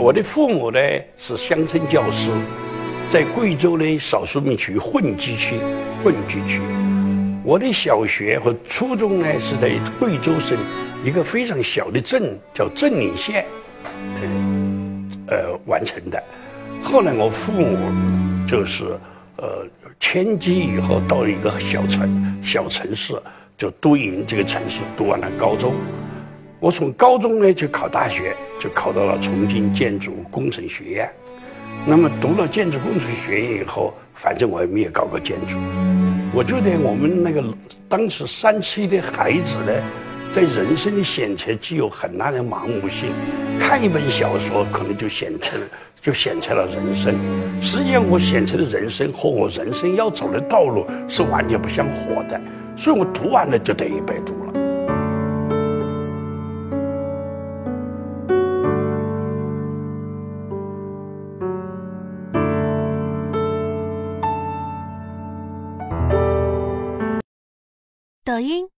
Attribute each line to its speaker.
Speaker 1: 我的父母呢是乡村教师，在贵州的少数民族混居区，混居区。我的小学和初中呢是在贵州省一个非常小的镇，叫镇岭县，呃，呃完成的。后来我父母就是呃迁居以后，到了一个小城小城市，就都营这个城市读完了高中。我从高中呢就考大学，就考到了重庆建筑工程学院。那么读了建筑工程学院以后，反正我也没有搞过建筑。我觉得我们那个当时三七的孩子呢，在人生的选择具有很大的盲目性。看一本小说，可能就选择就选择了人生。实际上，我选择的人生和我人生要走的道路是完全不相合的。所以我读完了就等于白读了。
Speaker 2: 抖音。